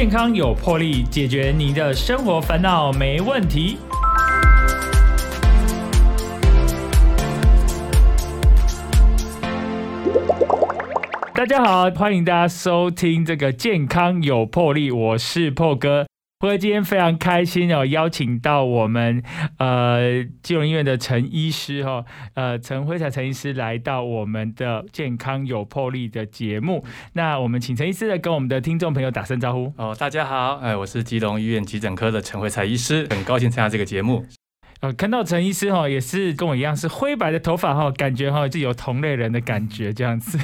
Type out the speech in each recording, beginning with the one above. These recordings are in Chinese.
健康有魄力，解决您的生活烦恼没问题。大家好，欢迎大家收听这个健康有魄力，我是破哥。不过今天非常开心哦，邀请到我们呃金融医院的陈医师哈，呃陈辉才陈医师来到我们的健康有魄力的节目。那我们请陈医师来跟我们的听众朋友打声招呼。哦，大家好，哎，我是基隆医院急诊科的陈辉才医师，很高兴参加这个节目。呃，看到陈医师哈，也是跟我一样是灰白的头发哈，感觉哈就有同类人的感觉这样子。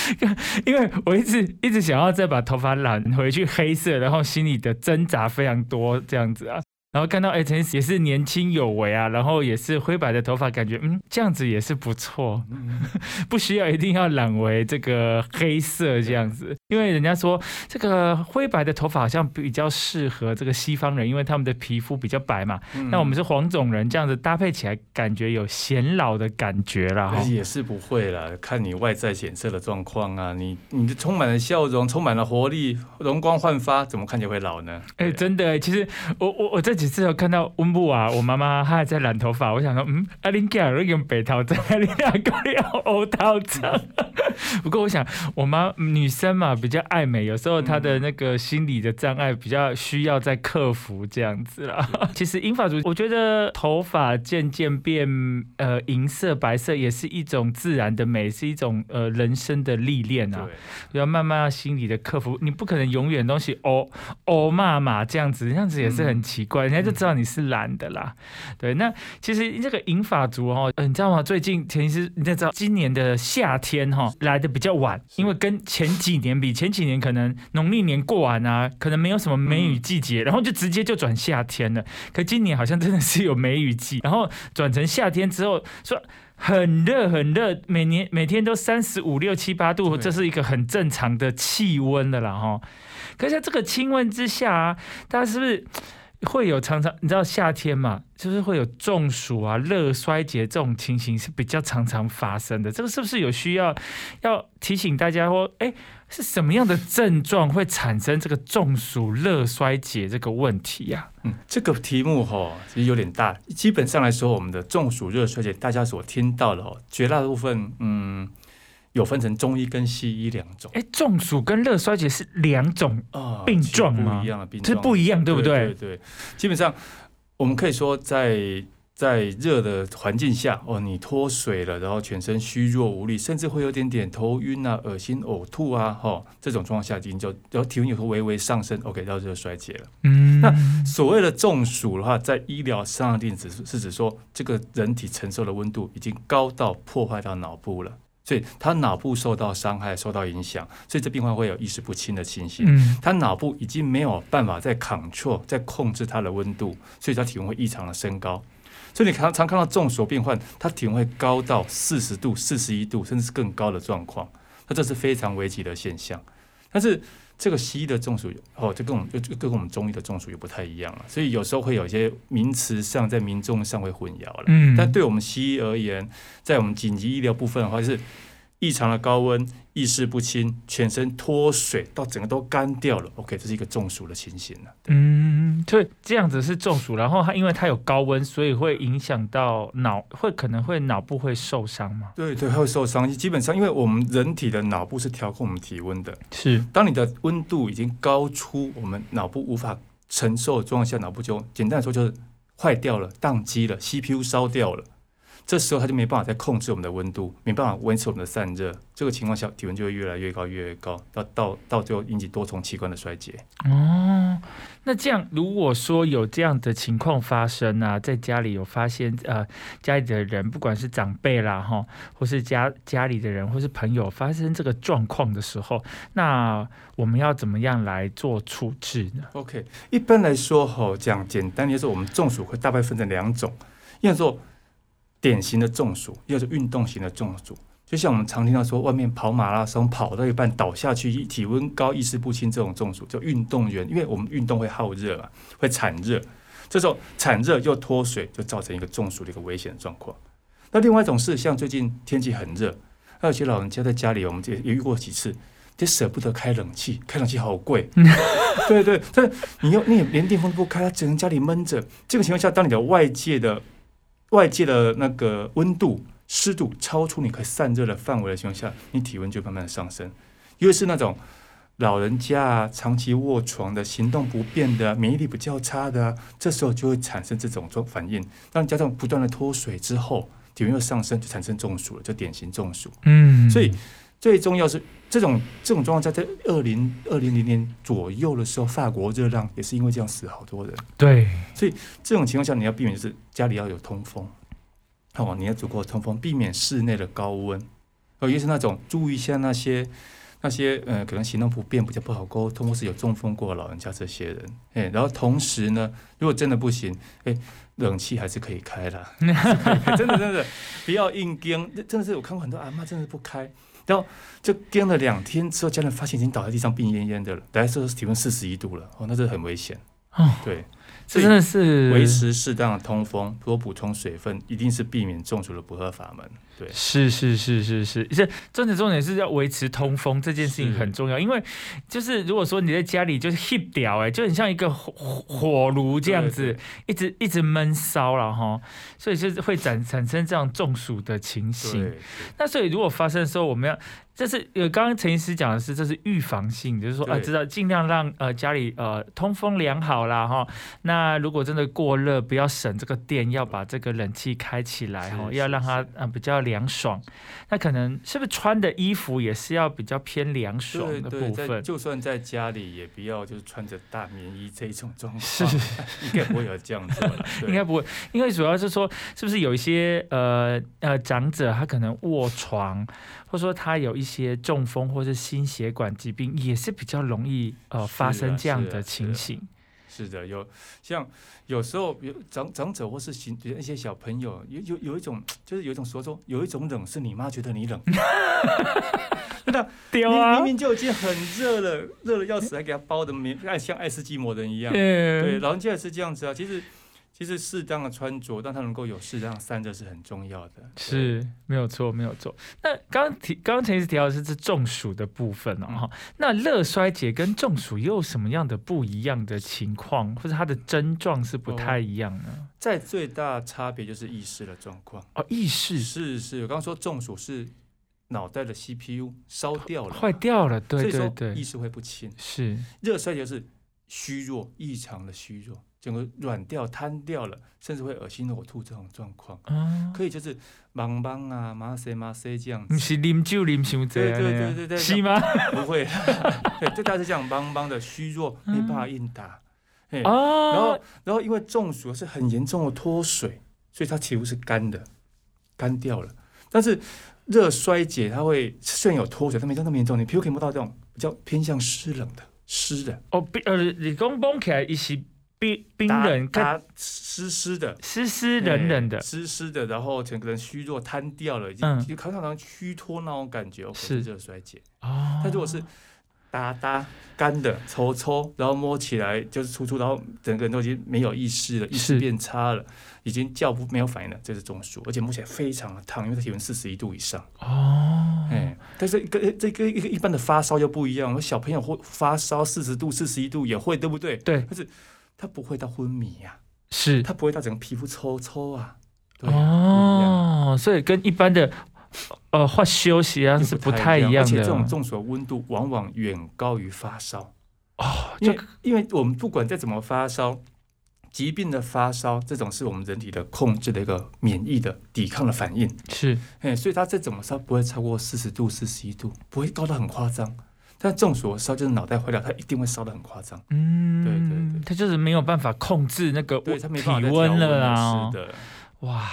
因为我一直一直想要再把头发染回去黑色，然后心里的挣扎非常多这样子啊。然后看到哎，陈也是年轻有为啊，然后也是灰白的头发，感觉嗯，这样子也是不错，不需要一定要染为这个黑色这样子，因为人家说这个灰白的头发好像比较适合这个西方人，因为他们的皮肤比较白嘛。那我们是黄种人，这样子搭配起来，感觉有显老的感觉啦。也是不会啦，看你外在显色的状况啊，你你的充满了笑容，充满了活力，容光焕发，怎么看起来会老呢？哎，真的，其实我我我这。几次有看到温布啊，我妈妈她还在染头发，我想说，嗯，阿林盖尔用白头阿林两个要欧头针。不过我想，我妈女生嘛比较爱美，有时候她的那个心理的障碍比较需要在克服这样子啦。其实英法族，我觉得头发渐渐变呃银色、白色，也是一种自然的美，是一种呃人生的历练啊。要慢慢要心理的克服，你不可能永远东西哦哦骂骂这样子，这样子也是很奇怪。人家就知道你是蓝的啦，对。那其实这个银发族哈，你知道吗？最近其实你知道，今年的夏天哈来的比较晚，因为跟前几年比，前几年可能农历年过完啊，可能没有什么梅雨季节，然后就直接就转夏天了。可今年好像真的是有梅雨季，然后转成夏天之后，说很热很热，每年每天都三十五六七八度，这是一个很正常的气温的啦哈。可是在这个气温之下啊，大家是不是？会有常常，你知道夏天嘛，就是会有中暑啊、热衰竭这种情形是比较常常发生的。这个是不是有需要要提醒大家说，哎，是什么样的症状会产生这个中暑、热衰竭这个问题呀？嗯，这个题目哈其实有点大。基本上来说，我们的中暑、热衰竭，大家所听到的哦，绝大部分，嗯。有分成中医跟西医两种。哎，中暑跟热衰竭是两种病状吗？不一样的病状，是不一样，对不对？对对。基本上，我们可以说，在在热的环境下，哦，你脱水了，然后全身虚弱无力，甚至会有点点头晕啊、恶心、呕吐啊，哈，这种状况下，已经就然后体温有时候微微上升，OK，到热衰竭了。嗯。那所谓的中暑的话，在医疗上定指是指说，这个人体承受的温度已经高到破坏到脑部了。所以他脑部受到伤害、受到影响，所以这病患会有意识不清的情形。嗯，他脑部已经没有办法再 control、再控制他的温度，所以他体温会异常的升高。所以你常常看到中暑病患，他体温会高到四十度、四十一度，甚至是更高的状况。那这是非常危急的现象。但是这个西医的中暑哦，就跟我们就就跟我们中医的中暑又不太一样了。所以有时候会有一些名词上在民众上会混淆了。嗯，但对我们西医而言，在我们紧急医疗部分的话是。异常的高温，意识不清，全身脱水，到整个都干掉了。OK，这是一个中暑的情形了。嗯，对，这样子是中暑，然后它因为它有高温，所以会影响到脑，会可能会脑部会受伤吗？对对，会受伤。基本上，因为我们人体的脑部是调控我们体温的，是当你的温度已经高出我们脑部无法承受的状况下，脑部就简单来说就是坏掉了、宕机了，CPU 烧掉了。这时候他就没办法再控制我们的温度，没办法维持我们的散热，这个情况下体温就会越来越高，越来越高，到到到最后引起多重器官的衰竭。哦，那这样如果说有这样的情况发生啊，在家里有发现呃家里的人，不管是长辈啦哈，或是家家里的人，或是朋友发生这个状况的时候，那我们要怎么样来做处置呢？OK，一般来说哈，讲简单，就是我们中暑会大概分成两种，一种说。典型的中暑，又是运动型的中暑，就像我们常听到说，外面跑马拉松跑到一半倒下去，体温高、意识不清这种中暑，就运动员，因为我们运动会耗热嘛，会产热，这时候产热又脱水，就造成一个中暑的一个危险状况。那另外一种是，像最近天气很热，还有些老人家在家里，我们也也遇过几次，就舍不得开冷气，开冷气好贵。对 对，但你又你也连电风都不开，他只能家里闷着。这个情况下，当你的外界的外界的那个温度、湿度超出你可以散热的范围的情况下，你体温就慢慢的上升。因为是那种老人家啊，长期卧床的、行动不便的、免疫力比较差的啊，这时候就会产生这种状反应。当加上不断的脱水之后，体温又上升，就产生中暑了，就典型中暑。嗯，所以最重要是这种这种状况，在在二零二零零年左右的时候，法国热浪也是因为这样死好多人。对，所以这种情况下，你要避免就是家里要有通风，哦，你要足够通风，避免室内的高温。哦，也是那种注意一下那些那些呃，可能行动不便、比较不好沟通，或是有中风过的老人家这些人。哎，然后同时呢，如果真的不行，哎，冷气还是可以开 的，真的真的不要硬盯。真的是我看过很多阿妈真的不开，然后就跟了两天之后，家人发现已经倒在地上病恹恹的了，来时候体温四十一度了，哦，那这很危险。哦，对。这真的是维持适当的通风，多补充水分，一定是避免中暑的不二法门。对，是是是是是，这重点重点是要维持通风这件事情很重要，因为就是如果说你在家里就是 heat 掉，哎，就很像一个火火炉这样子，一直一直闷烧了哈，所以就是会产产生这样中暑的情形。那所以如果发生的时候，我们要。这是呃，刚刚陈医师讲的是，这是预防性，就是说啊，知道尽量让呃家里呃通风良好啦哈。那如果真的过热，不要省这个电，要把这个冷气开起来哈，要让它呃比较凉爽。那可能是不是穿的衣服也是要比较偏凉爽的部分？就算在家里也不要就是穿着大棉衣这种状况，是 应该不会有这样子，应该不会，因为主要是说是不是有一些呃呃长者他可能卧床。或者说他有一些中风或者心血管疾病，也是比较容易呃发生这样的情形。是的，有像有时候有长长者或是行一些小朋友，有有有一种就是有一种说说，有一种冷是你妈觉得你冷，真的，明明就已经很热了，热的要死，还给他包的棉，像爱斯基摩人一样。对，老人家也是这样子啊，其实。其实适当的穿着，让它能够有适当散热是很重要的。是没有错，没有错。那刚刚提，刚刚陈医师提到的是这中暑的部分哦，哈。那热衰竭跟中暑又有什么样的不一样的情况，或者它的症状是不太一样呢？在最大差别就是意识的状况哦，意识是是。我刚刚说中暑是脑袋的 CPU 烧掉了，坏掉了，对对对，意识会不清。是热衰竭是虚弱，异常的虚弱。整个软掉、瘫掉了，甚至会恶心呕吐这种状况，可以就是茫茫啊、麻塞麻塞这样子。是啉酒啉伤多对对对对对，是吗？不会，对，就大概是这样茫茫的虚弱，没办法应答。哎，然后然后因为中暑是很严重的脱水，所以它皮肤是干的，干掉了。但是热衰竭它会虽然有脱水，但没那么严重，你皮肤可以摸到这种比较偏向湿冷的湿的。哦，呃，你讲摸起来一些。冰冰冷，它湿湿的，湿湿冷冷的，湿湿的，然后整个人虚弱瘫掉了，已经就常常虚脱那种感觉，是热衰竭。哦，它如果是哒哒干的、抽抽，然后摸起来就是粗粗，然后整个人都已经没有意识了，意识变差了，已经叫不没有反应了，这是中暑，而且摸起来非常的烫，因为它体温四十一度以上。哦，哎，但是跟这跟一个一般的发烧又不一样，我小朋友会发烧四十度、四十一度也会，对不对？对，但是。他不会到昏迷呀，是，他不会到整个皮肤抽抽啊，哦，所以跟一般的呃化休息啊是不太一样的，而且这种中暑的温度往往远高于发烧。哦，因为因为我们不管再怎么发烧，疾病的发烧这种是我们人体的控制的一个免疫的抵抗的反应，是，哎，所以它再怎么烧不会超过四十度、四十一度，不会高到很夸张。但中暑烧就是脑袋坏掉，他一定会烧的很夸张。嗯，对对对，他就是没有办法控制那个体温了啊。是的，哇，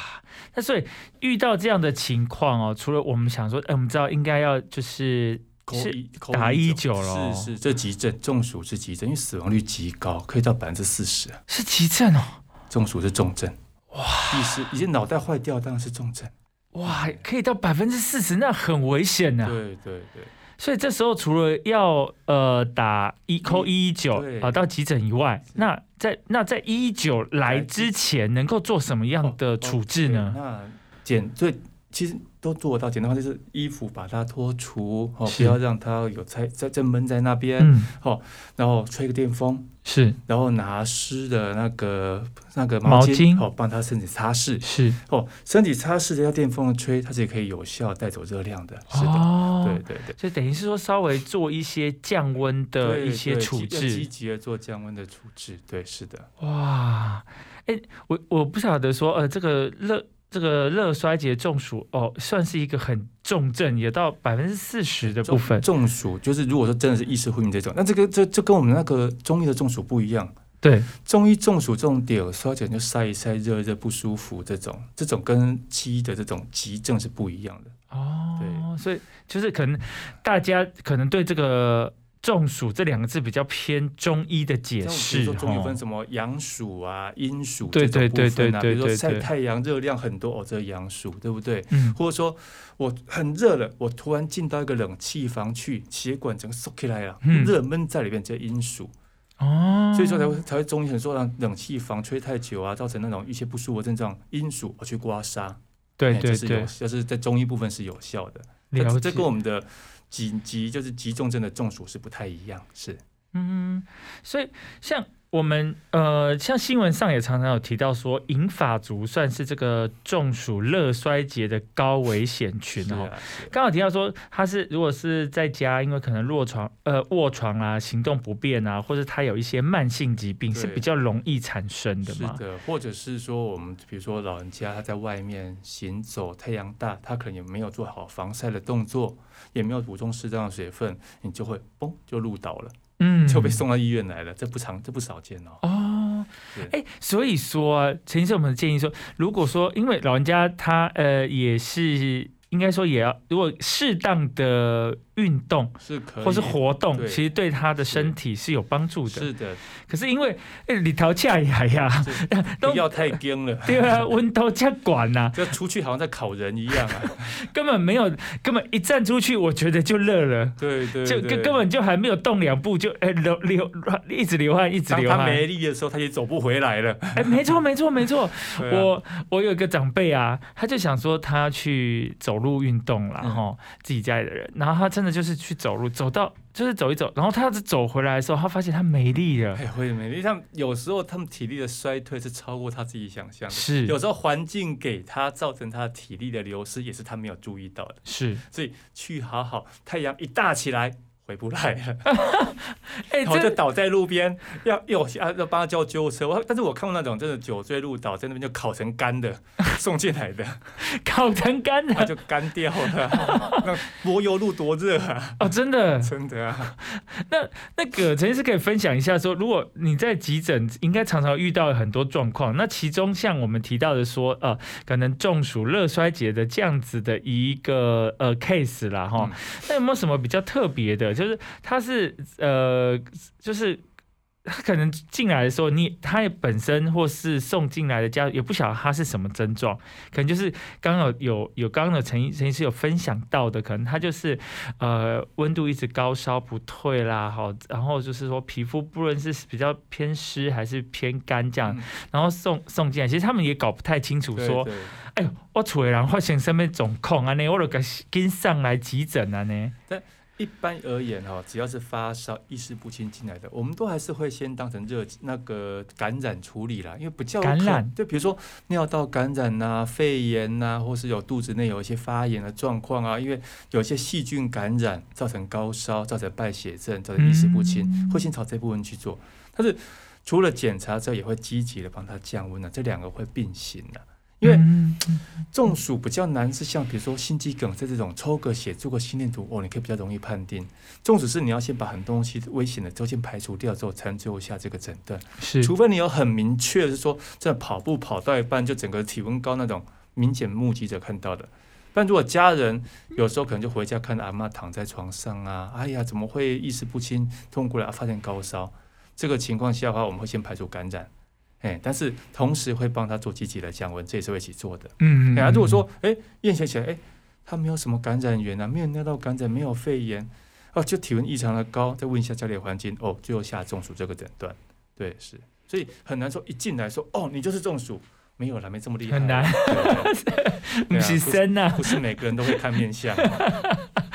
那所以遇到这样的情况哦，除了我们想说，哎，我们知道应该要就是是打一九了，是是，这急症中暑是急症，因为死亡率极高，可以到百分之四十。是急症哦，中暑是重症。哇，意思已经脑袋坏掉，当然是重症。哇，可以到百分之四十，那很危险呐。对对对。所以这时候除了要呃打一扣一一九啊到急诊以外，那在那在一一九来之前能够做什么样的处置呢？那简最其实都做得到。简单话就是衣服把它脱除，哦，是不要让它有在在在闷在那边，嗯，然后吹个电风，是然后拿湿的那个那个毛毛巾，巾哦，帮他身体擦拭。是哦，身体擦拭的要电风吹，它是可以有效带走热量的。是的，哦，对对对。就等于是说稍微做一些降温的对一些处置积。极的做降温的处置，对，是的，哇，哎，我我不晓得说，呃，这个热这个热衰竭中暑哦，算是一个很重症，也到百分之四十的部分。中暑就是如果说真的是意识昏迷这种，那这个这这跟我们那个中医的中暑不一样。对，中医中暑这种点，稍讲就晒一晒热热不舒服这种，这种跟西医的这种急症是不一样的。哦，对所以就是可能大家可能对这个中暑这两个字比较偏中医的解释如说中医分哦。什么阳暑啊、阴暑对这种对部分啊，对对比如说晒太阳热量很多哦，这阳暑对不对？嗯，或者说我很热了，我突然进到一个冷气房去，血管整个缩起来了，嗯热闷在里面，这阴暑。哦，所以说才会才会中医很说让冷气房吹太久啊，造成那种一些不舒服症状，阴暑而去刮痧，对哎这是有对对，就是在中医部分是有效的。了解。这这跟我们的紧急就是急重症的中暑是不太一样，是。嗯，所以像我们呃，像新闻上也常常有提到说，银发族算是这个中暑热衰竭的高危险群哦。刚好提到说，他是如果是在家，因为可能卧床呃卧床啊，行动不便啊，或者他有一些慢性疾病，是比较容易产生的嘛。是的，或者是说我们比如说老人家他在外面行走，太阳大，他可能也没有做好防晒的动作，也没有补充适当的水分，你就会嘣就入倒了，嗯。就被送到医院来了，这不常这不少见哦。哦，是哎，所以说啊，陈医生，我们的建议说，如果说因为老人家他呃也是应该说也要，如果适当的运动是可以，或是活动，其实对他的身体是有帮助的。是的，可是因为哎，里头恰牙呀，都不要太僵了。对啊，温度加管呐，就出去好像在烤人一样啊！根本没有，根本一站出去，我觉得就热了。对对对，就根根本就还没有动两步，就哎流流一直流汗，一直流汗。他没力的时候，他也走不回来了。哎，没错没错没错，啊我我有一个长辈啊，他就想说他要去走路运动啦，嗯哈、自己家里的人，然后他真的就是去走路，走到就是走一走，然后他要是走回来的时候，他发现他没力了，哎，会没力，像有时候他们体力的衰退是超过他自己想象的。是有时候环境给他造成他的体力的流失，也是他没有注意到的。是，所以去好好，太阳一大起来回不来了，哎、然后就倒在路边，要要要要帮他叫救护车。我但是我看过那种真的酒醉路倒在那边就烤成干的 送进来的，烤成干的他就干掉了。那柏油路多热啊！哦，真的。真的啊，那个陈医师可以分享一下说，如果你在急诊，应该常常遇到很多状况，那其中像我们提到的说，呃，可能中暑、热衰竭的这样子的一个呃 case 啦，哈、嗯那有没有什么比较特别的？就是他是呃，就是他可能进来的时候，你他也本身或是送进来的家也不晓得他是什么症状，可能就是刚刚有有有刚刚的陈医陈医师有分享到的，可能他就是呃温度一直高烧不退啦，好，然后就是说皮肤不论是比较偏湿还是偏干这样，嗯然后送送进来，其实他们也搞不太清楚说，对对哎呦，我厝的人发生什么状况啊呢？我就给跟上来急诊啊呢？一般而言哈，只要是发烧、意识不清进来的，我们都还是会先当成热那个感染处理啦，因为比较有可感染对，比如说尿道感染呐、肺炎呐、或是有肚子内有一些发炎的状况啊，因为有些细菌感染造成高烧、造成败血症、造成意识不清，嗯会先朝这部分去做。但是除了检查之后，也会积极的帮他降温的，这两个会并行的。因为嗯中暑比较难，是像比如说心肌梗塞这种，抽个血做个心电图，哦，你可以比较容易判定。中暑是你要先把很多东西危险的都先排除掉之后，才能最后下这个诊断。是除非你有很明确的是说，在跑步跑到一半就整个体温高那种明显目击者看到的。但如果家人有时候可能就回家看到阿妈躺在床上啊，哎呀，怎么会意识不清，痛过来、啊、发现高烧，这个情况下的话，我们会先排除感染，哎，但是同时会帮他做积极的降温，这也是会一起做的。嗯哎呀，如果说哎验血起来，哎，他没有什么感染源啊，没有尿道感染，没有肺炎，哦，就体温异常的高，再问一下家里的环境，哦，最后下中暑这个诊断，对，是，所以很难说一进来说，哦，你就是中暑，没有啦，没这么厉害，很难。不是生呐、不是每个人都会看面相。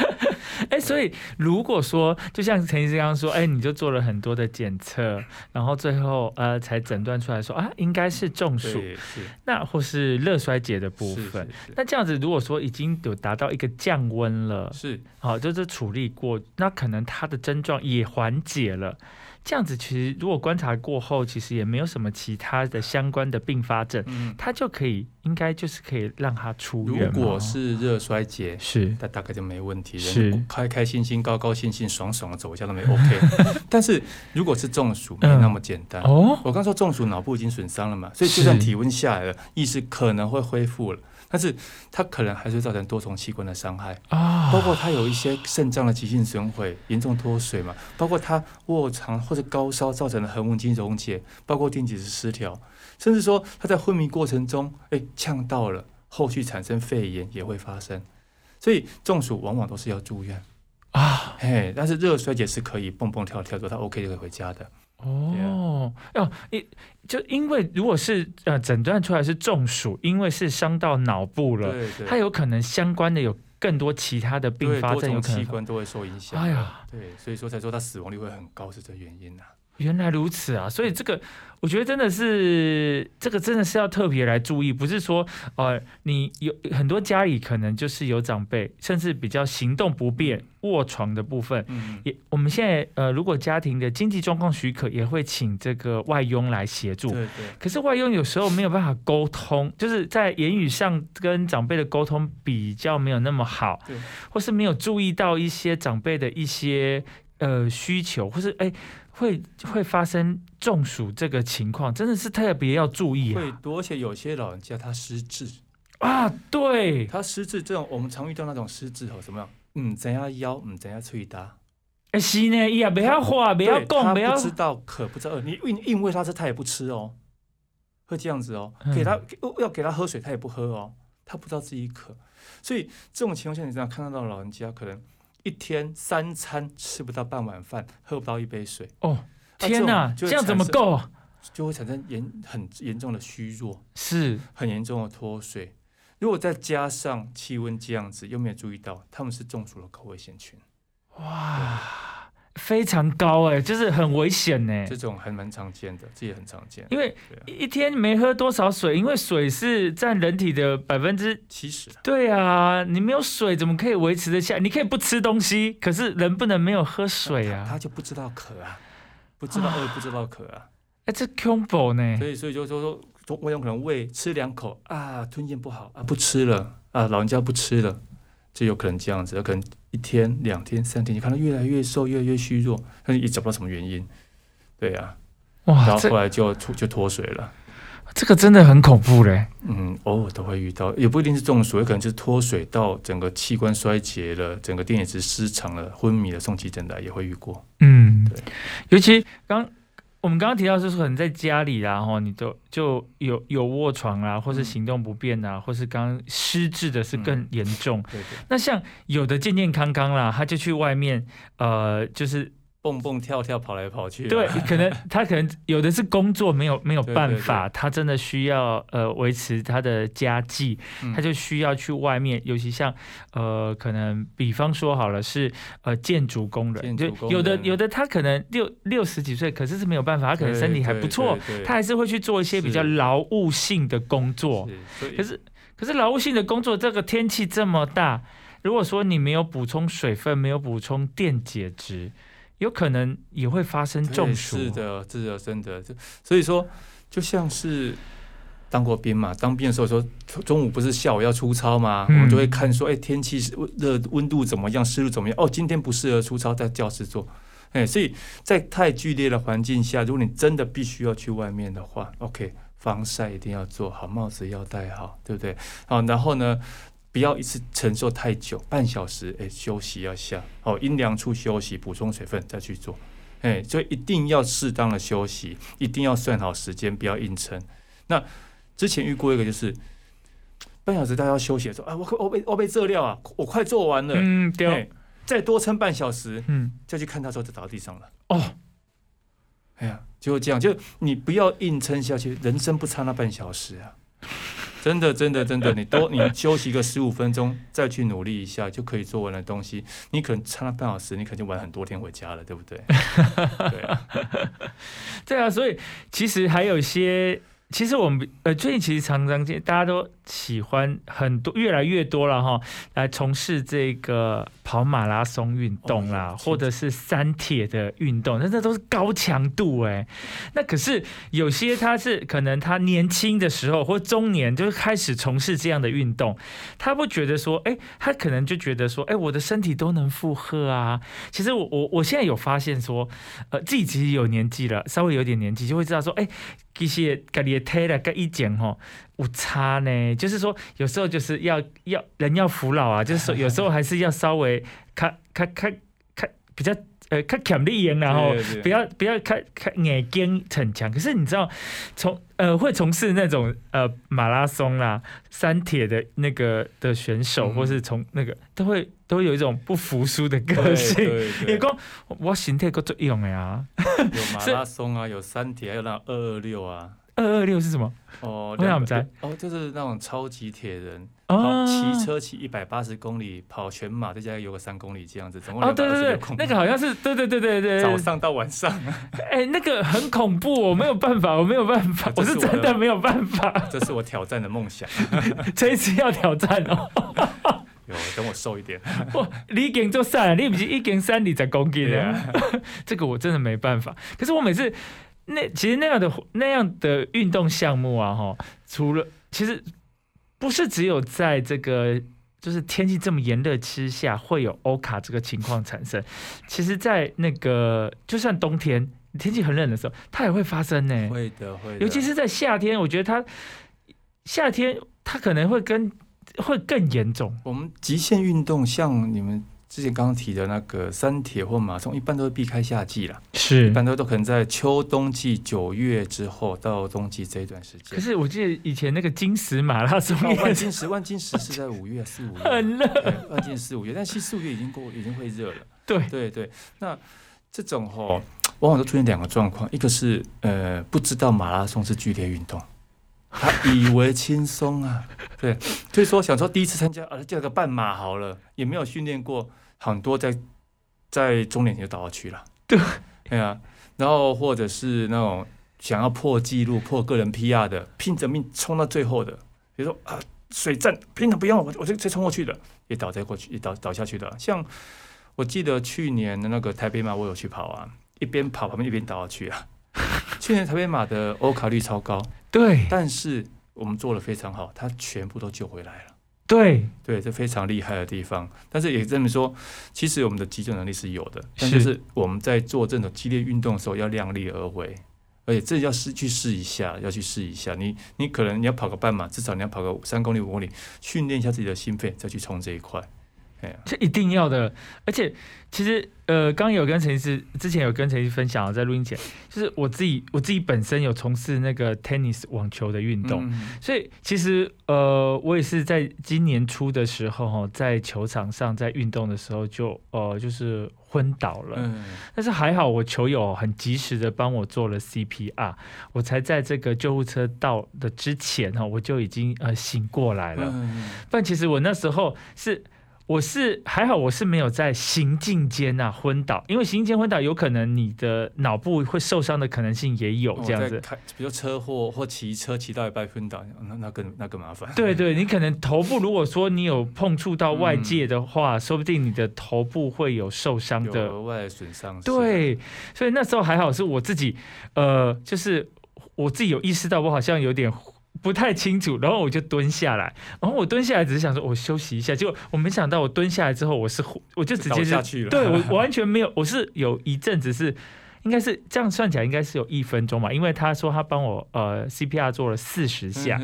哎、所以如果说，就像陈医师刚刚说，哎、你就做了很多的检测，然后最后呃才诊断出来说啊，应该是中暑，是那或是热衰竭的部是分。是那这样子，如果说已经有达到一个降温了，是好，就是处理过，那可能他的症状也缓解了。这样子，其实如果观察过后，其实也没有什么其他的相关的并发症，嗯，他就可以，应该就是可以让他出如院如。果是热衰竭，是。那大概就没问题，是。人开开心心、高高兴兴、爽爽的走一下都没 OK。但是如果是中暑，没嗯。那么简单。哦，我刚说中暑，脑部已经损伤了嘛，所以就算是。体温下来了，意识可能会恢复了，但是它可能还是会造成多重器官的伤害，啊，包括它有一些肾脏的急性损毁、严重脱水嘛，包括它卧床或者高烧造成的横纹肌溶解，包括电解质失调，甚至说他在昏迷过程中，哎，呛到了，后续产生肺炎也会发生，所以中暑往往都是要住院。啊，嘿，但是热衰竭是可以蹦蹦跳跳的，他 OK 就可以回家的。哦，要，一就因为如果是呃诊断出来是中暑，因为是伤到脑部了，对对，它有可能相关的有更多其他的并发症，有对多种可能。器官都会受影响。哎呀，对，所以说才说他死亡率会很高，是这原因呐、原来如此啊！所以这个，我觉得真的是这个真的是要特别来注意，不是说呃，你有很多家里可能就是有长辈，甚至比较行动不便、卧床的部分。嗯，也，我们现在呃，如果家庭的经济状况许可，也会请这个外佣来协助。对对可是外佣有时候没有办法沟通，就是在言语上跟长辈的沟通比较没有那么好对，或是没有注意到一些长辈的一些呃需求，或是哎会会发生中暑这个情况，真的是特别要注意啊！会多，而且有些老人家他失智，啊，对，他失智这种我们常遇到那种失智哦，怎么样？嗯，怎样腰，嗯，怎样脆搭，哎是呢，伊也不要话，不要讲，不知道渴，不知道饿，你硬硬喂他吃，他也不吃哦，会这样子哦，嗯给他要给他喝水，他也不喝哦，他不知道自己渴，所以这种情况下，你这样看到老人家可能一天三餐吃不到半碗饭，喝不到一杯水，哦。天哪，这样怎么够啊？就会产生严很严重的虚弱，是很严重的脱水。如果再加上气温这样子，又没有注意到，他们是中暑的口味险群，哇，非常高哎，就是很危险呢。这种还蛮常见的，这也很常见。因为一天没喝多少水，因为水是占人体的百分之。其实啊对啊，你没有水怎么可以维持得下？你可以不吃东西，可是人不能没有喝水啊他啊！就不知道渴啊，不知道饿，不知道渴啊，哎，这 combo 呢？所以所以就说说，我有可能胃吃两口啊，吞咽不好啊，不吃了啊，老人家不吃了，就有可能这样子，有可能一天、两天、三天，你看他越来越瘦，越来越虚弱，但是也找不到什么原因，对啊，哇然，后后来就脱就脱水了。这个真的很恐怖嘞！嗯，偶尔都会遇到，也不一定是中暑，有可能就是脱水到整个器官衰竭了，整个电解质失常了，昏迷了，送急诊来也会遇过。嗯对，尤其刚我们刚刚提到，就是可能在家里啦，哈，你都就有有卧床啊，或是嗯行动不便啊，或是刚刚失智的是更严重。对对，那像有的健健康康啦，他就去外面，呃，就是蹦蹦跳跳跑来跑去啊、对，可能 他可能有的是工作没有没有对对办法，他真的需要呃维持他的家计，嗯。他就需要去外面，尤其像呃可能比方说好了是呃建筑工人，就有的有的他可能六六十几岁，可是是没有办法，他可能身体还不错，他还是会去做一些比较劳务性的工作。可是可是劳务性的工作，这个天气这么大，如果说你没有补充水分，没有补充电解质，有可能也会发生对中暑。是的，是的，真的。就所以说，就像是当过兵嘛，当兵的时候说中午不是下午要出操吗？嗯我们就会看说，哎，天气是热，温度怎么样，湿度怎么样？哦，今天不适合出操，在教室做。哎，所以在太剧烈的环境下，如果你真的必须要去外面的话，OK，防晒一定要做好，帽子要戴好，对不对？好，然后呢，不要一次承受太久，半小时，哎，休息要下，哦，阴凉处休息，补充水分再去做。哎，所以一定要适当的休息，一定要算好时间，不要硬撑。那之前遇过一个，就是半小时大家要休息的时候，啊，我我被我被这料啊，我快做完了，嗯，对哎，再多撑半小时，嗯，再去看他时候就倒在地上了。哦，哎呀，就这样，就你不要硬撑下去，人生不差那半小时啊。真的真的 真的，你多你休息个十五分钟，再去努力一下，就可以做完的东西。你可能差了半小时，你可能就玩很多天回家了，对不对？对啊，对啊，所以其实还有一些。其实我们呃最近其实常常见，大家都喜欢很多越来越多了哈，来从事这个跑马拉松运动啦，或者是山铁的运动，那这都是高强度哎。那可是有些他是可能他年轻的时候或中年就是开始从事这样的运动，他不觉得说哎，他可能就觉得说哎，我的身体都能负荷啊。其实我我我现在有发现说，呃，自己其实有年纪了，稍微有点年纪就会知道说哎。一些家己的体力跟意见吼有差呢，就是说有时候就是要要人要服老啊，就是说有时候还是要稍微看看看看比较呃看强力一点，然后不要不要看看眼睛逞强。可是你知道从呃会从事那种呃马拉松啦、山铁的那个的选手，或是从那个都会都有一种不服输的个性。你讲我身体够作用的啊，有 马拉松啊，有三铁，还有那二二六啊。二二六是什么？哦，我想在哦，就是那种超级铁人，哦，骑车骑一百八十公里，跑全马再加游个三公里这样子，总共哦，对对对，那个好像是，对对对对对，早上到晚上，哎，那个很恐怖，我没有办法，我没有办法，我是真的没有办法，这是我挑战的梦想，这一次要挑战哦，有，等我瘦一点，哇，你已经就算了，你不是一斤三里在公斤啊，这个我真的没办法，可是我每次。那其实那样的那样的运动项目啊，哈，除了其实不是只有在这个就是天气这么炎热之下会有欧卡这个情况产生，其实，在那个就算冬天天气很冷的时候，它也会发生呢。会的，会。尤其是在夏天，我觉得它夏天它可能会跟会更严重。我们极限运动像你们。之前刚刚提的那个三铁或马拉松，一般都会避开夏季啦，是，一般都都可能在秋冬季九月之后到冬季这一段时间。可是我记得以前那个金石马拉松，万金石万金石是在五月四五月，很热，万金四五月，但其实四五月已经过，已经会热了。对对对，那这种吼，往往都出现两个状况，一个是呃不知道马拉松是剧烈运动，他以为轻松啊，对，所以说想说第一次参加啊，叫个半马好了，也没有训练过。很多在在中年就倒下去了，对，对啊，然后或者是那种想要破纪录、破个人 PR 的，拼着命冲到最后的，比如说啊，水战拼了不用我我就直接冲过去的，也倒在过去，也倒倒下去的。像我记得去年的那个台北马，我有去跑啊，一边跑旁边一边倒下去啊。去年台北马的欧卡率超高，对，但是我们做的非常好，他全部都救回来了。对对，这非常厉害的地方，但是也证明说，其实我们的急救能力是有的，但就是我们在做这种激烈运动的时候要量力而为，而且这要试去试一下，要去试一下。你你可能你要跑个半马，至少你要跑个三公里五公里，训练一下自己的心肺，再去冲这一块。这一定要的，而且其实呃，刚有跟陈医师之前有跟陈医师分享，在录音前，就是我自己我自己本身有从事那个 tennis 网球的运动，所以其实呃，我也是在今年初的时候哈，在球场上在运动的时候就呃就是昏倒了，但是还好我球友很及时的帮我做了 CPR，我才在这个救护车到的之前哈，我就已经呃醒过来了，嗯、但其实我那时候是。我是还好，我是没有在行进间呐昏倒，因为行进间昏倒有可能你的脑部会受伤的可能性也有这样子。比如车祸或骑车骑到一半昏倒，那那更那更麻烦。对对，你可能头部如果说你有碰触到外界的话，说不定你的头部会有受伤的额外损伤。对，所以那时候还好是我自己，呃，就是我自己有意识到我好像有点。不太清楚，然后我就蹲下来，然后我蹲下来只是想说，我休息一下，结果我没想到我蹲下来之后，我是我就直接下去了，对我完全没有，我是有一阵子是。应该是这样算起来，应该是有一分钟嘛，因为他说他帮我呃 CPR 做了四十下，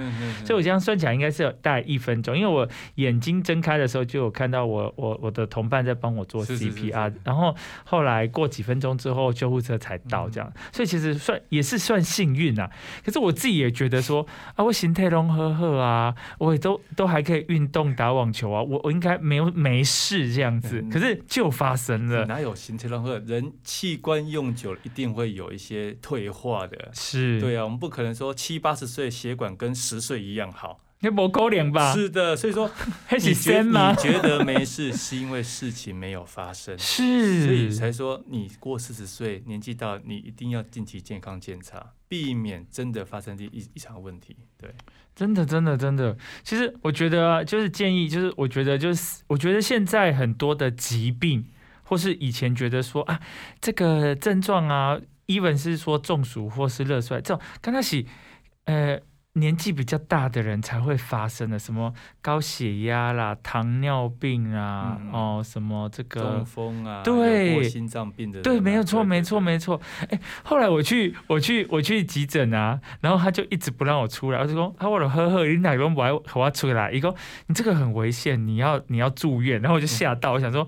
所以我这样算起来应该是有大概一分钟。因为我眼睛睁开的时候就有看到我我我的同伴在帮我做 CPR，然后后来过几分钟之后救护车才到，这样，所以其实算也是算幸运啊。可是我自己也觉得说啊，我心态龙呵呵啊，我也都都还可以运动打网球啊，我我应该没有没事这样子，可是就发生了，哪有心态龙呵？人器官用久。一定会有一些退化的，是对啊，我们不可能说七八十岁血管跟十岁一样好，你不可能吧？是的，所以说 你觉你？觉得没事，是因为事情没有发生，是 所以，才说你过四十岁年纪到，你一定要定期健康检查，避免真的发生一一一场问题。对，真的，真的，真的。其实我觉得啊，就是建议，就是我觉得就是，我觉得现在很多的疾病，或是以前觉得说啊，这个症状啊，even 是说中暑或是热衰，这种刚开始，呃。年纪比较大的人才会发生的，什么高血压啦、糖尿病啊，嗯哦，什么这个中风啊，对心脏病的啊，对，没有错，没错，，没错。哎，后来我去，我去，我去急诊啊，然后他就一直不让我出来，我就说，他我了呵呵，你哪个不爱我要出来？一个你这个很危险，你要你要住院。然后我就吓到，我想说。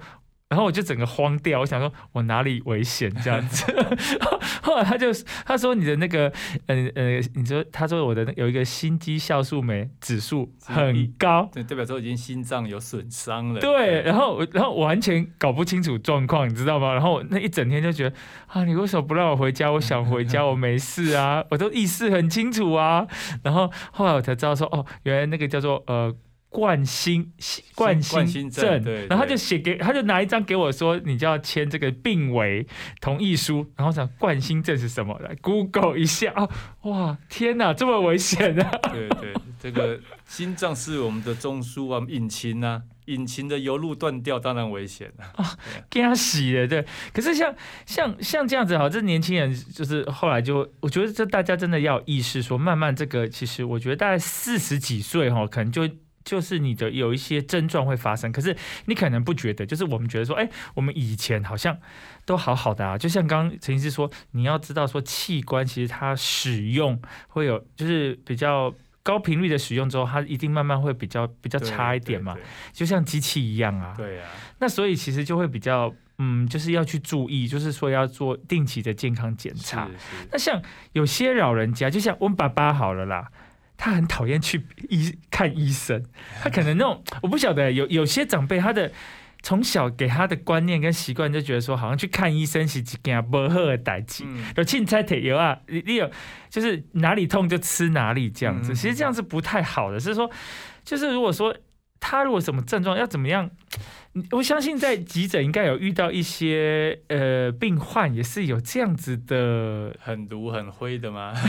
然后我就整个慌掉，我想说我哪里危险这样子。后来他就他说你的那个呃呃，你说他说我的有一个心肌酵素酶指数很高，对，代表说已经心脏有损伤了。对，然后然后完全搞不清楚状况，你知道吗？然后我那一整天就觉得啊，你为什么不让我回家？我想回家，我没事啊，我都意识很清楚啊。然后后来我才知道说，哦，原来那个叫做呃。冠心冠冠心心症对然后他就写给，他就拿一张给我说，你就要签这个病危同意书。然后我想冠心症是什么？来 Google 一下啊，哇，天哪，这么危险啊！对对，这个心脏是我们的中枢啊，引擎啊，引擎的油路断掉，当然危险了。给他洗了，对。可是像像像这样子，哈，这年轻人就是后来就，我觉得这大家真的要有意识说，慢慢这个其实我觉得大概四十几岁哈，可能就。就是你的有一些症状会发生，可是你可能不觉得，就是我们觉得说，哎、我们以前好像都好好的啊，就像刚刚陈医师说，你要知道说器官其实它使用会有，就是比较高频率的使用之后，它一定慢慢会比较比较差一点嘛，对就像机器一样啊。对对啊，那所以其实就会比较，嗯，就是要去注意，就是说要做定期的健康检查。那像有些老人家，就像我们爸爸好了啦，他很讨厌去医看医生，他可能那种我不晓得，有有些长辈他的。从小给他的观念跟习惯，就觉得说，好像去看医生是一件不好的代志。嗯，有青菜铁油啊，你你有就是哪里痛就吃哪里这样子，嗯其实这样是不太好的。是说，就是如果说他如果什么症状要怎么样，嗯我相信在急诊应该有遇到一些呃病患也是有这样子的，很毒很灰的吗？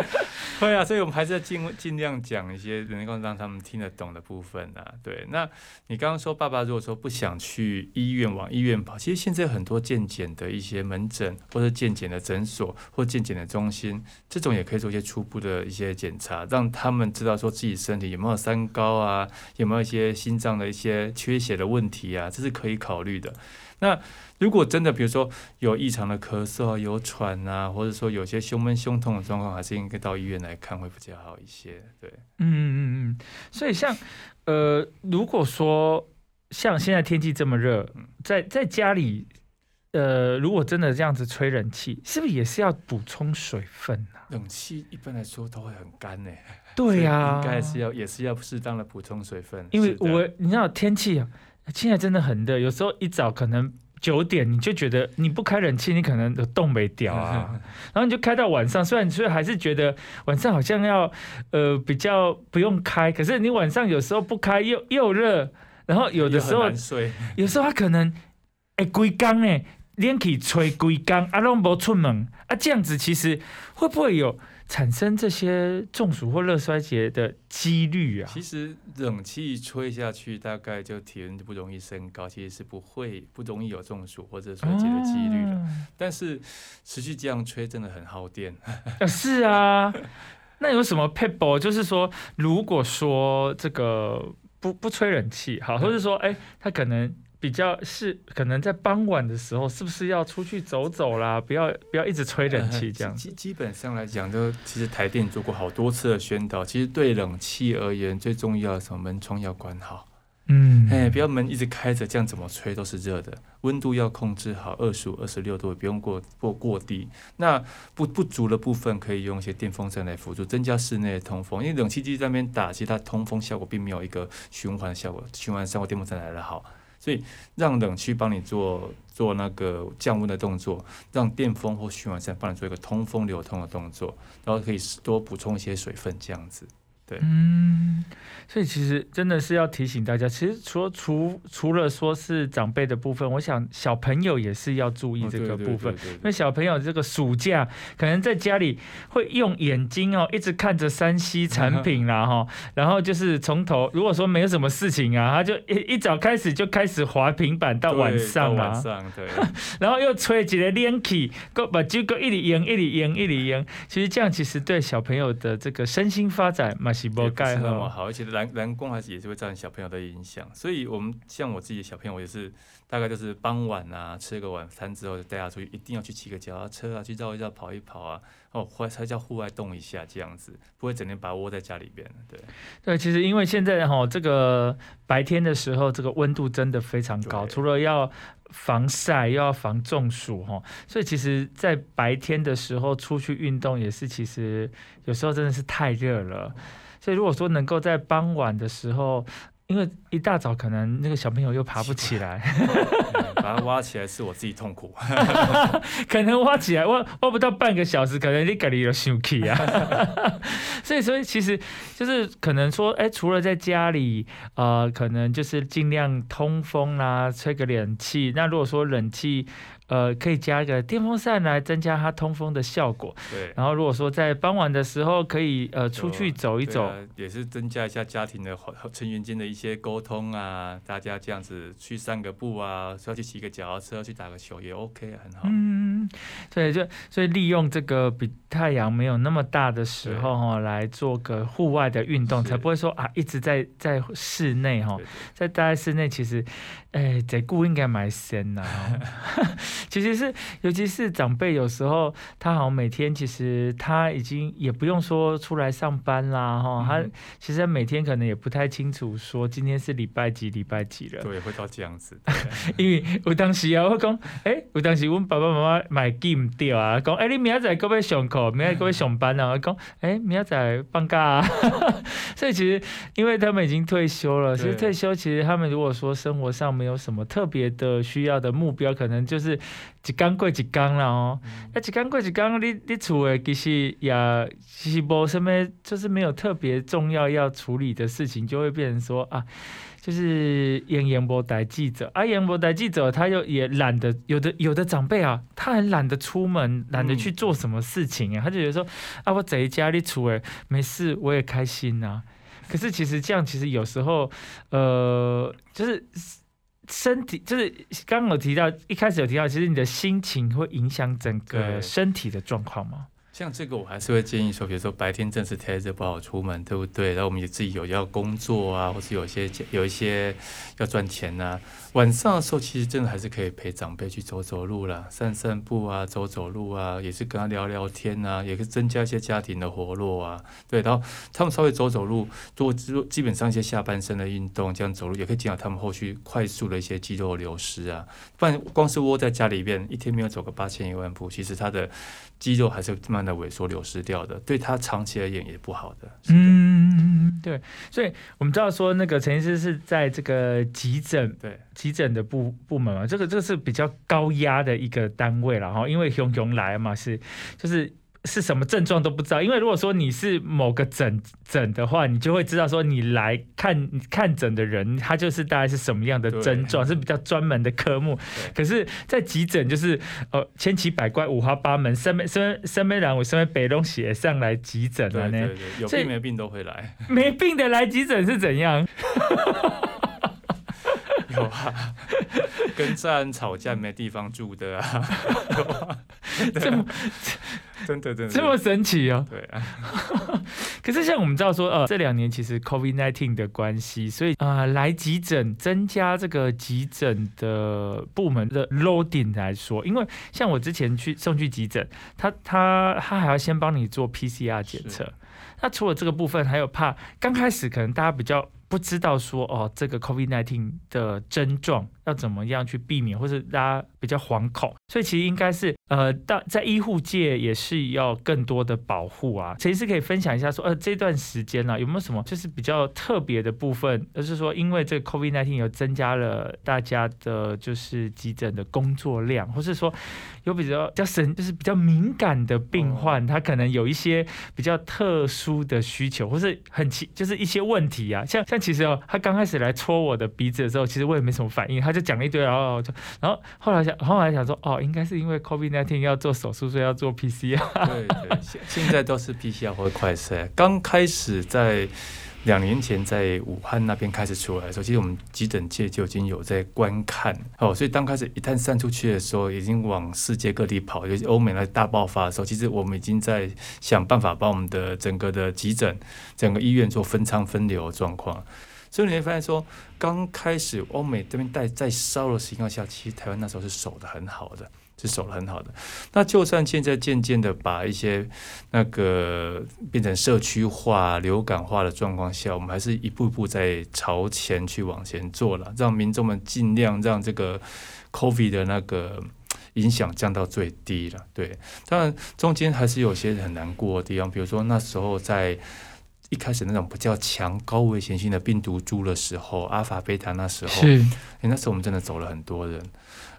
会啊，所以我们还是要尽尽量讲一些能够让他们听得懂的部分啊。对，那你刚刚说爸爸如果说不想去医院往医院跑，其实现在很多健检的一些门诊或者健检的诊所或健检的中心，这种也可以做一些初步的一些检查，让他们知道说自己身体有没有三高啊，有没有一些心脏的一些缺血的问题啊，这是可以考虑的。那如果真的比如说有异常的咳嗽啊、有喘啊，或者说有些胸闷、胸痛的状况，还是应该到医院来看会比较好一些。对，嗯嗯嗯，所以像呃，如果说像现在天气这么热，在在家里。呃，如果真的这样子吹冷气，是不是也是要补充水分啊？冷气一般来说都会很干呢、对呀、所以应该是要也是要适当的补充水分。因为我你知道天气啊，现在真的很热，有时候一早可能九点你就觉得你不开冷气，你可能有冻没掉啊，然后你就开到晚上，虽然虽然还是觉得晚上好像要呃比较不用开，可是你晚上有时候不开又又热，然后有的时候有时候他可能哎规工哎。连起吹规工，啊，拢无出门啊，这样子其实会不会有产生这些中暑或热衰竭的几率啊？其实冷气吹下去，大概就体温就不容易升高，其实是不会不容易有中暑或者衰竭的几率了。啊但是持续这样吹真的很耗电。啊，是啊，那有什么 p e b 就是说，如果说这个不不吹冷气，好，或者说，哎、他可能比较是可能在傍晚的时候，是不是要出去走走啦？不要不要一直吹冷气这样子。基基本上来讲，就其实台电做过好多次的宣导，其实对冷气而言，最重要的什么门窗要关好，嗯，哎，不要门一直开着，这样怎么吹都是热的。温度要控制好，二十五、二十六度，不用过过过低。那不不足的部分，可以用一些电风扇来辅助，增加室内的通风。因为冷气机在那边打，其实它通风效果并没有一个循环效果，循环效果电风扇来的好。所以让冷气帮你做做那个降温的动作，让电风或循环扇帮你做一个通风流通的动作，然后可以多补充一些水分，这样子。对，嗯，所以其实真的是要提醒大家，其实除了除除了说是长辈的部分，我想小朋友也是要注意这个部分。因为小朋友这个暑假可能在家里会用眼睛哦，一直看着山西产品啦 哈，然后就是从头如果说没有什么事情啊，他就一一早开始就开始滑平板到晚上啊。晚啊，上对，然后又吹几个连起，个把就个一里赢一里赢一里赢，其实这样其实对小朋友的这个身心发展嘛是也不不盖那么好，而且蓝蓝光还是也是会造成小朋友的影响。所以，我们像我自己的小朋友，我也是大概就是傍晚啊，吃个晚餐之后，就带他出去，一定要去骑个脚踏车啊，去绕一绕、跑一跑啊，哦，或才叫户外动一下，这样子，不会整天把他窝在家里边。对，对，其实因为现在哈，这个白天的时候，这个温度真的非常高，除了要防晒，又要防中暑哈，所以其实，在白天的时候出去运动也是，其实有时候真的是太热了。所以如果说能够在傍晚的时候，因为一大早可能那个小朋友又爬不起来，嗯把它挖起来是我自己痛苦。可能挖起来挖挖不到半个小时，可能你感觉有生气啊。所以，所以其实就是可能说，哎，除了在家里，呃，可能就是尽量通风啦、吹个冷气。那如果说冷气，呃，可以加一个电风扇来增加它通风的效果。对，然后，如果说在傍晚的时候，可以呃出去走一走。啊也是增加一下家庭的和成员间的一些沟通啊，大家这样子去散个步啊，要去骑个脚踏车，去打个球也 OK，很好。嗯，对，就所以利用这个比太阳没有那么大的时候哈，来做个户外的运动，才不会说啊一直在在室内哈在待在室内，其实，哎，这顾应该买先呐。哦 其实是，尤其是长辈，有时候他好像每天其实他已经也不用说出来上班啦哈，他嗯其实他每天可能也不太清楚说今天是礼拜几礼拜几了。对，会到这样子。因为有当时啊，我讲，哎、有当时我爸爸妈妈买记唔掉啊，讲，哎、你明仔载搁要上课，明仔搁要上班啊，我讲，哎、明仔载放假啊，所以其实因为他们已经退休了，其实退休其实他们如果说生活上没有什么特别的需要的目标，可能就是一缸过一缸啦哦，嗯。那、一缸过一缸，你你厝诶其实也其实无什么，就是没有特别重要要处理的事情，就会变成说啊。就是演演播台记者。啊，演播台记者他又也懒得，有的有的长辈啊，他很懒得出门，懒得去做什么事情啊，他就觉得说啊，我在家里处诶，没事，我也开心呐、可是其实这样，其实有时候呃，就是身体，就是刚刚有提到，一开始有提到，其实你的心情会影响整个身体的状况吗？像这个，我还是会建议说，比如说白天正是太热不好出门，对不对？然后我们也自己有要工作啊，或是有些有一些要赚钱呐、晚上的时候，其实真的还是可以陪长辈去走走路啦，散散步啊，走走路啊，也是跟他聊聊天啊，也可以增加一些家庭的活络啊。对，然后他们稍微走走路，做基基本上一些下半身的运动，这样走路也可以减少他们后续快速的一些肌肉流失啊。不然光是窝在家里边，一天没有走个八千一万步，其实他的肌肉还是慢慢的萎缩流失掉的，对他长期而言也不好的。是的，嗯，对，所以我们知道说那个陈医师是在这个急诊对急诊的部部门嘛，这个这个是比较高压的一个单位了哈，因为熊熊来嘛是就是。是什么症状都不知道，因为如果说你是某个诊诊的话，你就会知道说你来看看诊的人，他就是大概是什么样的症状，是比较专门的科目。可是，在急诊就是呃千奇百怪、五花八门，身边身边身边人我身边北东写上来急诊了呢，对对，有病没病都会来。没病的来急诊是怎样？有啊，跟家人吵架没地方住的啊，这么啊 真的真的这么神奇哦！对啊，可是像我们知道说，呃，这两年其实 COVID nineteen 的关系，所以啊、呃来急诊增加这个急诊的部门的 loading 来说，因为像我之前去送去急诊，他他他还要先帮你做 PCR 检测。那除了这个部分，还有怕刚开始可能大家比较不知道说哦，这个 COVID nineteen 的症状，要怎么样去避免，或是大家比较惶恐。所以其实应该是呃，到在医护界也是要更多的保护啊。其实可以分享一下说，呃，这段时间呢有没有什么就是比较特别的部分，而是说因为这个 COVID-19 有增加了大家的就是急诊的工作量，或是说有比较比较神就是比较敏感的病患，他可能有一些比较特殊的需求，或是很奇就是一些问题啊。像像其实哦，他刚开始来戳我的鼻子的时候，其实我也没什么反应，他就讲一堆，然后就然后后来想后来想说哦。应该是因为 COVID 那天要做手术，所以要做 PCR。对对，现现在都是 PCR 或快筛。刚开始在两年前在武汉那边开始出来的时候，其实我们急诊界就已经有在观看哦。所以刚开始一旦散出去的时候，已经往世界各地跑，尤其欧美那大爆发的时候，其实我们已经在想办法把我们的整个的急诊、整个医院做分仓分流状况。所以你会发现说，刚开始欧美这边在在烧的情况下，其实台湾那时候是守的很好的，是守的很好的。那就算现在渐渐的把一些那个变成社区化、流感化的状况下，我们还是一步一步在朝前去往前做了，让民众们尽量让这个 COVID 的那个影响降到最低了。对，当然中间还是有些很难过的地方，比如说那时候在。一开始那种比较强、高危险性的病毒株的时候，阿法、贝塔那时候，是，那时候我们真的走了很多人，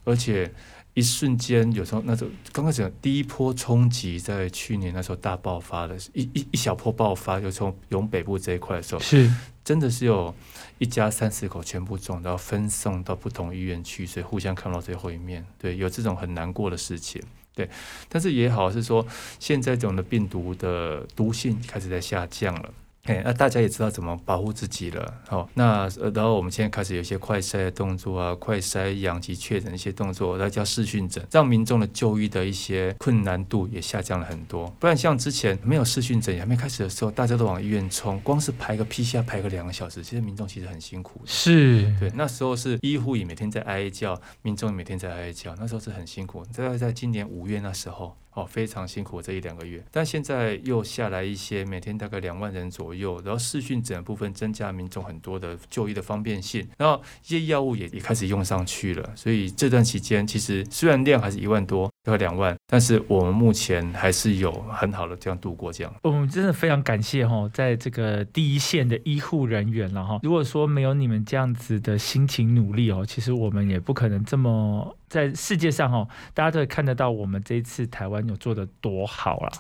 而且一瞬间，有时候那时候刚开始第一波冲击，在去年那时候大爆发的，一一一小波爆发，就从永北部这一块的时候，是，真的是有一家三四口全部中，然后分送到不同医院去，所以互相看到最后一面，对，有这种很难过的事情。对，但是也好是说，现在这种的病毒的毒性开始在下降了。哎，那大家也知道怎么保护自己了，好，那然后我们现在开始有一些快筛的动作啊，快筛阳及确诊一些动作，那叫视讯诊，让民众的就医的一些困难度也下降了很多。不然像之前没有视讯诊还没开始的时候，大家都往医院冲，光是排个 PCR 排个两个小时，其实民众其实很辛苦。是对，那时候是医护也每天在哀叫，民众也每天在哀叫，那时候是很辛苦。大概在今年五月那时候。哦，非常辛苦这一两个月，但现在又下来一些，每天大概两万人左右，然后视讯整部分增加民众很多的就医的方便性，然后一些药物也也开始用上去了，所以这段期间其实虽然量还是一万多。要两万，但是我们目前还是有很好的这样度过这样。我们真的非常感谢哈，在这个第一线的医护人员了哈。如果说没有你们这样子的辛勤努力哦，其实我们也不可能这么在世界上哦，大家都可以看得到我们这一次台湾有做的多好了。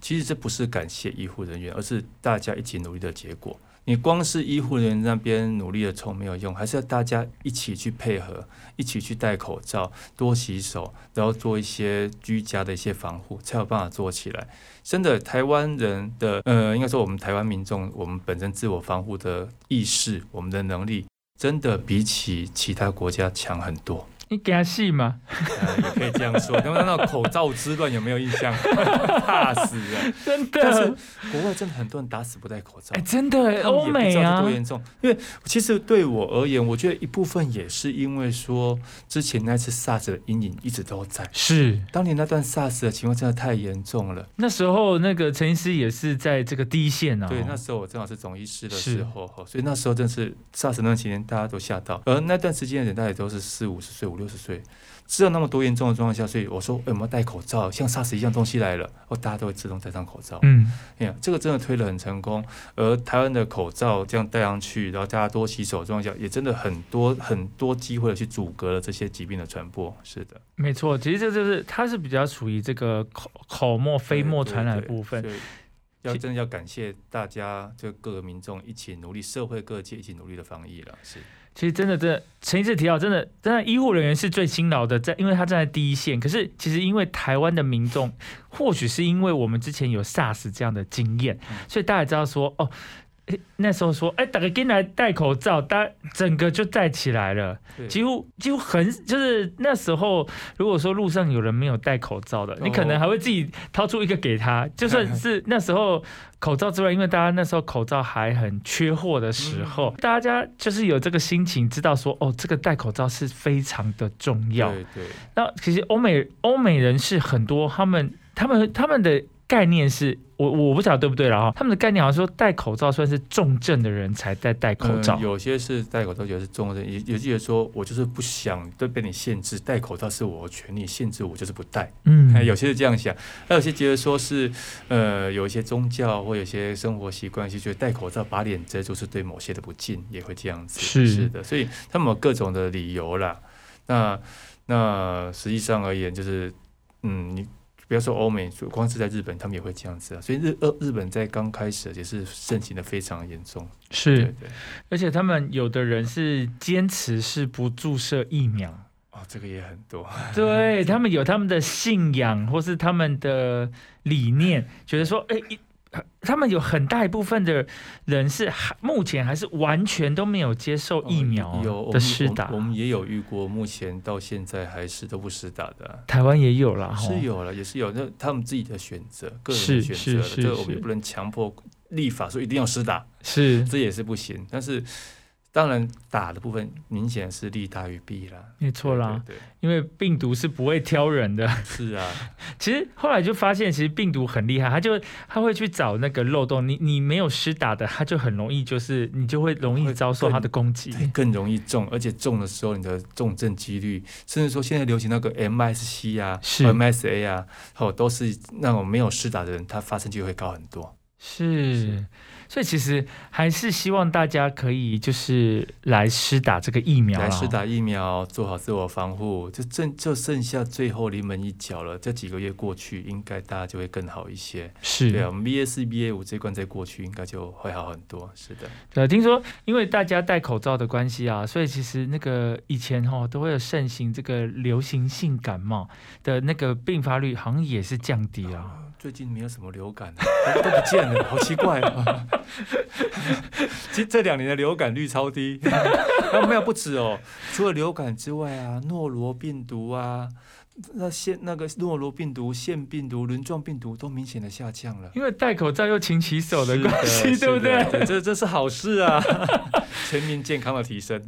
其实这不是感谢医护人员，而是大家一起努力的结果。你光是医护人员那边努力的冲没有用，还是要大家一起去配合，一起去戴口罩、多洗手，然后做一些居家的一些防护，才有办法做起来。真的，台湾人的呃，应该说我们台湾民众，我们本身自我防护的意识，我们的能力，真的比起其他国家强很多。你给他戏吗？也可以这样说。刚刚那口罩之乱有没有印象？怕死啊，真的。但是国外真的很多人打死不戴口罩。哎，真的，欧美啊，多严重。因为其实对我而言，我觉得一部分也是因为说之前那次 SARS 的阴影一直都在。是，当年那段 SARS 的情况真的太严重了。那时候那个陈医师也是在这个第一线啊。对，那时候我正好是总医师的时候，所以那时候真是 SARS 那段期间大家都吓到。而那段时间的人，大概都是四五十岁、五六十岁。知道那么多严重的状况下，所以我说，哎，我们要戴口罩，像 SARS 一样东西来了，哦，大家都会自动戴上口罩。嗯，哎呀，这个真的推的很成功。而台湾的口罩这样戴上去，然后大家多洗手状况下，也真的很多很多机会去阻隔了这些疾病的传播。是的，没错，其实这就是它是比较属于这个口口沫飞沫传染的部分。要真的要感谢大家，就各个民众一起努力，社会各界一起努力的防疫了。是。其实真的，真的，陈医师提到，真的，真的，医护人员是最辛劳的，在因为他站在第一线。可是，其实因为台湾的民众，或许是因为我们之前有 SARS 这样的经验，所以大家知道说，哦。那时候说，哎，大家进来戴口罩，大家整个就戴起来了，几乎几乎很就是那时候，如果说路上有人没有戴口罩的，你可能还会自己掏出一个给他，就算是那时候口罩之外，因为大家那时候口罩还很缺货的时候，大家就是有这个心情，知道说，哦，这个戴口罩是非常的重要。对对。那其实欧美欧美人是很多，他们他们他们的。概念是我我不晓得对不对了哈，他们的概念好像说戴口罩算是重症的人才戴戴口罩，嗯有些是戴口罩，有些是重症，也有些人说我就是不想都被你限制，戴口罩是我的权利，限制我就是不戴。嗯哎，有些是这样想，那有些觉得说是呃有一些宗教或有些生活习惯，就觉得戴口罩把脸遮住是对某些的不敬，也会这样子。是的，所以他们有各种的理由啦。那那实际上而言，就是嗯，你不要说欧美，就光是在日本，他们也会这样子啊。所以日呃日本在刚开始也是盛行的非常严重。对是，对。而且他们有的人是坚持是不注射疫苗，哦，这个也很多。对 他们有他们的信仰或是他们的理念，觉得说，哎、一他们有很大一部分的人是还目前还是完全都没有接受疫苗的们施打。我们，我们也有遇过，目前到现在还是都不施打的。啊、台湾也有了，是有了，也是有，那他们自己的选择，个人的选择这我们也不能强迫立法说一定要施打，是。这也是不行。但是当然打的部分明显是利大于弊啦，没错啦，对对因为病毒是不会挑人的。是啊，其实后来就发现，其实病毒很厉害，它就它会去找那个漏洞，你你没有施打的，它就很容易就是你就会容易遭受它的攻击。对更容易中，而且中的时候你的重症几率，甚至说现在流行那个 MSC 啊、MSA 啊，哦，都是那种没有施打的人，他发生机会高很多。是，所以其实还是希望大家可以就是来施打这个疫苗啦来施打疫苗，做好自我防护，就剩就剩下最后临门一脚了。这几个月过去，应该大家就会更好一些。是对啊，我们 BA 五这一关再过去，应该就会好很多。是的，对，听说因为大家戴口罩的关系啊，所以其实那个以前哈、都会有盛行这个流行性感冒的那个病发率好像也是降低了。最近没有什么流感，都不见了，好奇怪啊！其实这两年的流感率超低，然 后没有不止哦，除了流感之外啊，诺罗病毒啊。那腺那个诺罗病毒、腺病毒、轮状病毒都明显的下降了。因为戴口罩又勤洗手的是关系，对不对？的这这是好事啊，全民健康的提升。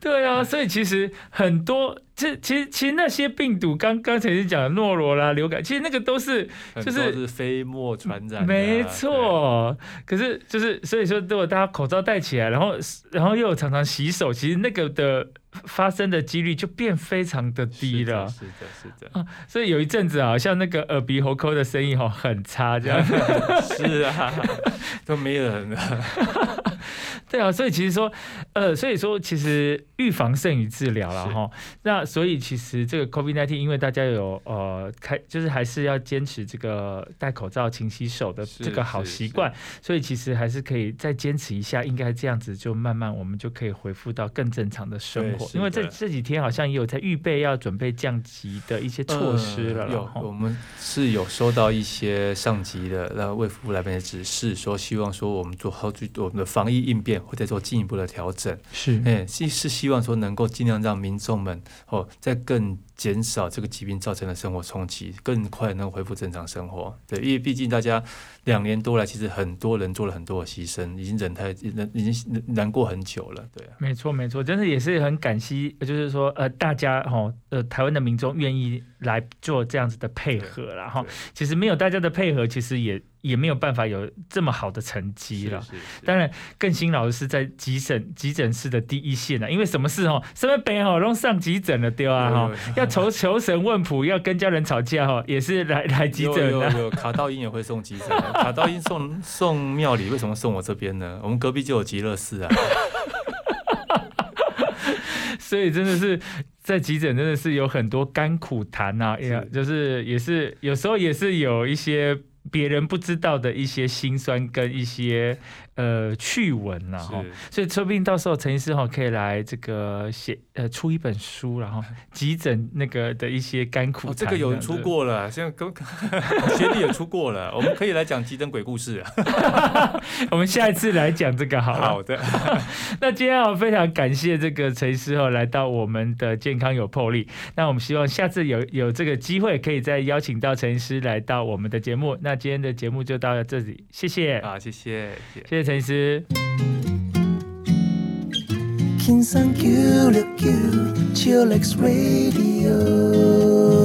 对啊，所以其实很多，这其实其实那些病毒，刚刚才是讲的诺罗啦、流感，其实那个都是就是是飞沫传染没错。可是就是所以说，如果大家口罩戴起来，然后然后又常常洗手，其实那个的发生的几率就变非常的，低了。是的，是的，是所以有一阵子啊，像那个耳鼻喉科的生意哈很差，这样。的，是啊，都没人了。对啊，所以其实说，呃，所以说其实预防胜于治疗了哈。那所以其实这个 COVID-19，因为大家有呃开，就是还是要坚持这个戴口罩、勤洗手的这个好习惯，所以其实还是可以再坚持一下，应该这样子就慢慢我们就可以恢复到更正常的生活。因为这这几天好像也有在预备要准备降级的一些措施了呃有，我们是有收到一些上级的那卫福部那边的指示，说希望说我们做好最我们的防疫应变会再做进一步的调整。是哎，是是希望说能够尽量让民众们哦，在更减少这个疾病造成的生活冲击，更快能恢复正常生活。对，因为毕竟大家两年多来，其实很多人做了很多的牺牲，已经忍太忍已经难过很久了。对啊，没错，没错，真的也是很感激，就是说，呃，大家哈，呃，台湾的民众愿意来做这样子的配合啦，哈。其实没有大家的配合，其实也也没有办法有这么好的成绩了。是是是当然，更辛劳的是在急诊急诊室的第一线啊，因为什么事哦，身边病哦，都上急诊了对啊哈有有，要求求神问卜，要跟家人吵架哈，也是来来急诊的。有有有卡道音也会送急诊，卡道音送送庙里，为什么送我这边呢？我们隔壁就有极乐寺啊。所以真的是在急诊，真的是有很多甘苦谈呐、也是就是也是有时候也是有一些别人不知道的一些辛酸跟一些呃趣闻呐、哈。所以说不定到时候陈医师哈可以来这个写呃出一本书，然后 急诊那个的一些甘苦这个有人出，过了，现在跟 学弟也出过了，我们可以来讲急诊鬼故事啊。我们下一次来讲这个好了。好的，那今天啊，非常感谢这个陈医师哦，来到我们的健康有魄力。那我们希望下次有有这个机会，可以再邀请到陈医师来到我们的节目。那今天的节目就到这里，谢谢，啊，谢谢，谢谢。谢谢陈医师。kin san Q, look Chillax Radio.